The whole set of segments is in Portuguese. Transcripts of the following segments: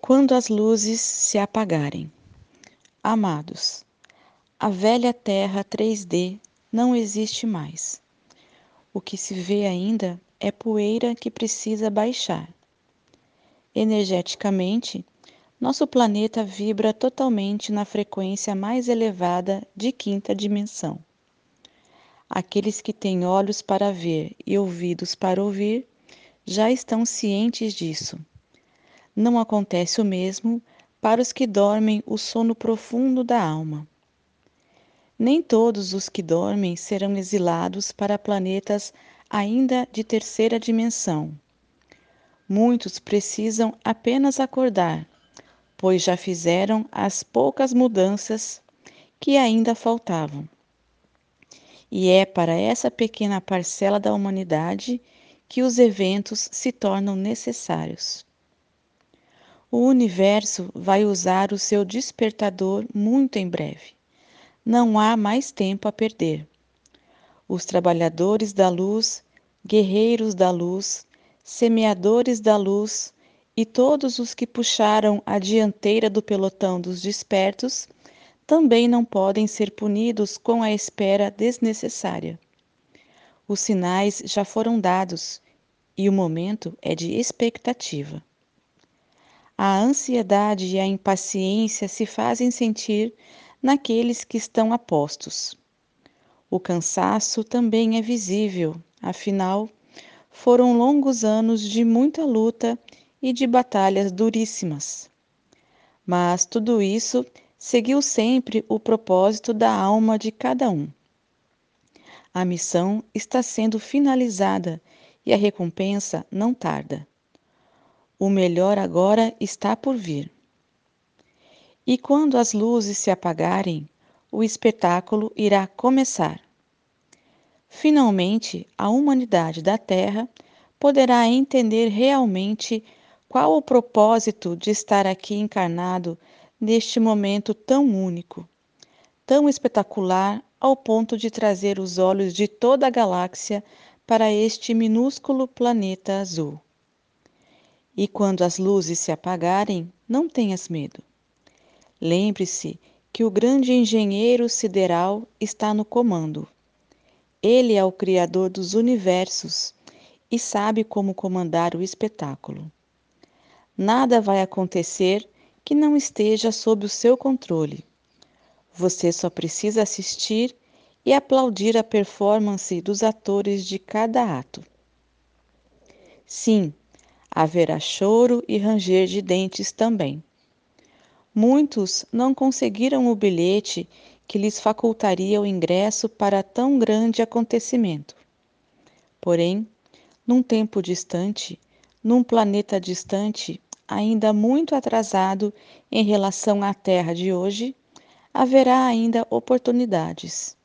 Quando as luzes se apagarem. Amados, a velha Terra 3D não existe mais. O que se vê ainda é poeira que precisa baixar. Energeticamente, nosso planeta vibra totalmente na frequência mais elevada de quinta dimensão. Aqueles que têm olhos para ver e ouvidos para ouvir já estão cientes disso não acontece o mesmo para os que dormem o sono profundo da alma. Nem todos os que dormem serão exilados para planetas ainda de terceira dimensão. Muitos precisam apenas acordar, pois já fizeram as poucas mudanças que ainda faltavam. E é para essa pequena parcela da humanidade que os eventos se tornam necessários o universo vai usar o seu despertador muito em breve. Não há mais tempo a perder. Os trabalhadores da luz, guerreiros da luz, semeadores da luz e todos os que puxaram a dianteira do pelotão dos despertos também não podem ser punidos com a espera desnecessária. Os sinais já foram dados e o momento é de expectativa. A ansiedade e a impaciência se fazem sentir naqueles que estão apostos. O cansaço também é visível, afinal, foram longos anos de muita luta e de batalhas duríssimas. Mas tudo isso seguiu sempre o propósito da alma de cada um. A missão está sendo finalizada e a recompensa não tarda. O melhor agora está por vir. E quando as luzes se apagarem, o espetáculo irá começar. Finalmente, a humanidade da Terra poderá entender realmente qual o propósito de estar aqui encarnado neste momento tão único, tão espetacular ao ponto de trazer os olhos de toda a galáxia para este minúsculo planeta azul. E quando as luzes se apagarem, não tenhas medo. Lembre-se que o grande engenheiro sideral está no comando. Ele é o Criador dos universos e sabe como comandar o espetáculo. Nada vai acontecer que não esteja sob o seu controle. Você só precisa assistir e aplaudir a performance dos atores de cada ato. Sim, haverá choro e ranger de dentes também. Muitos não conseguiram o bilhete que lhes facultaria o ingresso para tão grande acontecimento. Porém, num tempo distante, num planeta distante, ainda muito atrasado em relação à Terra de hoje, haverá ainda oportunidades.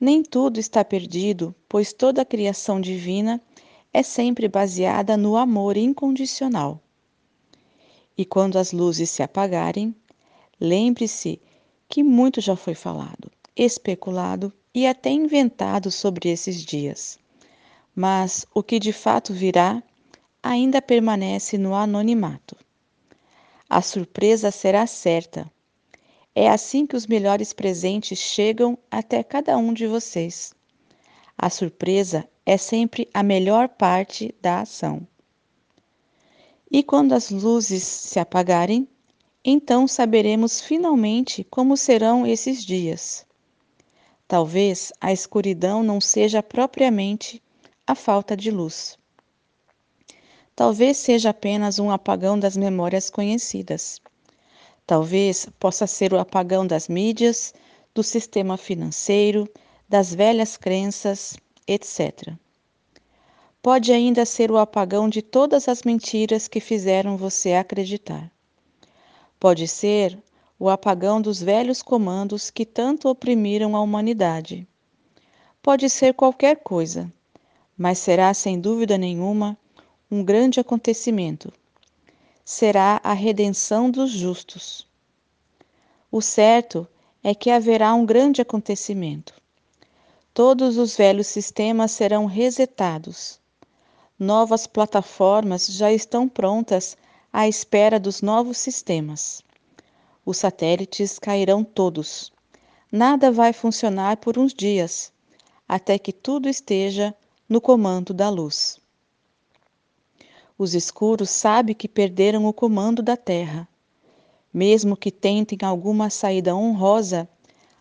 Nem tudo está perdido, pois toda a criação divina é sempre baseada no amor incondicional. E quando as luzes se apagarem, lembre-se que muito já foi falado, especulado e até inventado sobre esses dias. Mas o que de fato virá ainda permanece no anonimato. A surpresa será certa. É assim que os melhores presentes chegam até cada um de vocês. A surpresa é sempre a melhor parte da ação. E quando as luzes se apagarem, então saberemos finalmente como serão esses dias. Talvez a escuridão não seja propriamente a falta de luz. Talvez seja apenas um apagão das memórias conhecidas. Talvez possa ser o apagão das mídias, do sistema financeiro, das velhas crenças, etc. Pode ainda ser o apagão de todas as mentiras que fizeram você acreditar. Pode ser o apagão dos velhos comandos que tanto oprimiram a humanidade. Pode ser qualquer coisa, mas será sem dúvida nenhuma um grande acontecimento. Será a redenção dos justos. O certo é que haverá um grande acontecimento. Todos os velhos sistemas serão resetados. Novas plataformas já estão prontas à espera dos novos sistemas. Os satélites cairão todos. Nada vai funcionar por uns dias, até que tudo esteja no comando da luz. Os escuros sabem que perderam o comando da terra. Mesmo que tentem alguma saída honrosa,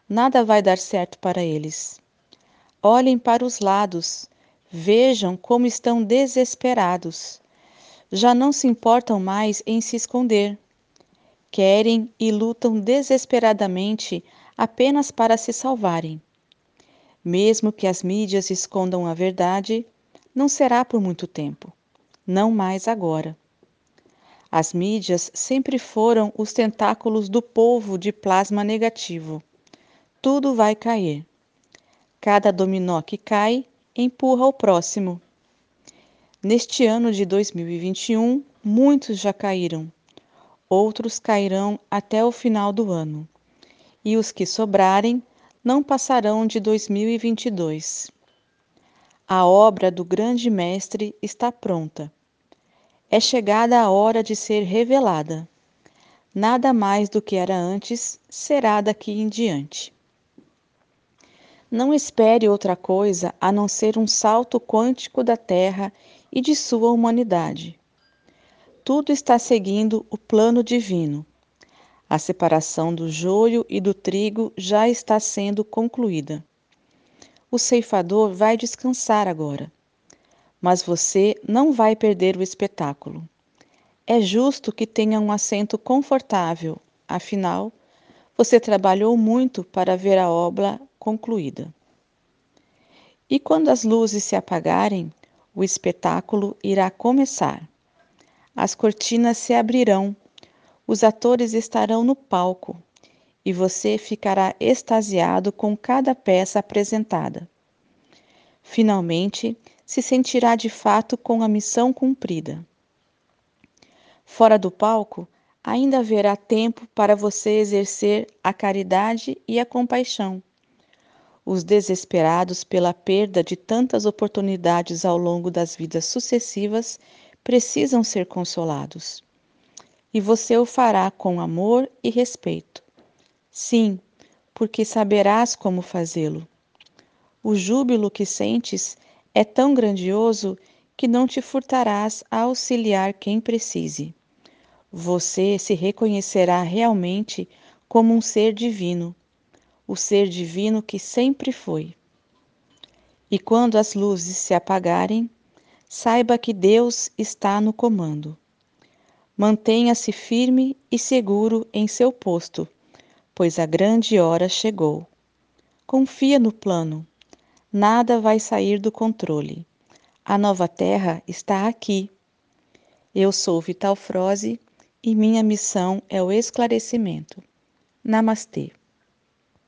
nada vai dar certo para eles. Olhem para os lados, vejam como estão desesperados. Já não se importam mais em se esconder. Querem e lutam desesperadamente apenas para se salvarem. Mesmo que as mídias escondam a verdade, não será por muito tempo, não mais agora. As mídias sempre foram os tentáculos do povo de plasma negativo. Tudo vai cair. Cada dominó que cai empurra o próximo. Neste ano de 2021, muitos já caíram, outros cairão até o final do ano, e os que sobrarem não passarão de 2022. A obra do grande mestre está pronta. É chegada a hora de ser revelada. Nada mais do que era antes será daqui em diante. Não espere outra coisa a não ser um salto quântico da Terra e de sua humanidade. Tudo está seguindo o plano divino a separação do joio e do trigo já está sendo concluída. O ceifador vai descansar agora, mas você não vai perder o espetáculo. É justo que tenha um assento confortável, afinal, você trabalhou muito para ver a obra concluída. E quando as luzes se apagarem, o espetáculo irá começar. As cortinas se abrirão os atores estarão no palco e você ficará extasiado com cada peça apresentada. Finalmente, se sentirá de fato com a missão cumprida. Fora do palco, ainda haverá tempo para você exercer a caridade e a compaixão. Os desesperados pela perda de tantas oportunidades ao longo das vidas sucessivas precisam ser consolados e você o fará com amor e respeito. Sim, porque saberás como fazê-lo. O júbilo que sentes é tão grandioso que não te furtarás a auxiliar quem precise. Você se reconhecerá realmente como um ser divino, o ser divino que sempre foi. E quando as luzes se apagarem, saiba que Deus está no comando. Mantenha-se firme e seguro em seu posto, pois a grande hora chegou. Confia no plano. Nada vai sair do controle. A nova terra está aqui. Eu sou Vital Froze e minha missão é o esclarecimento. Namastê.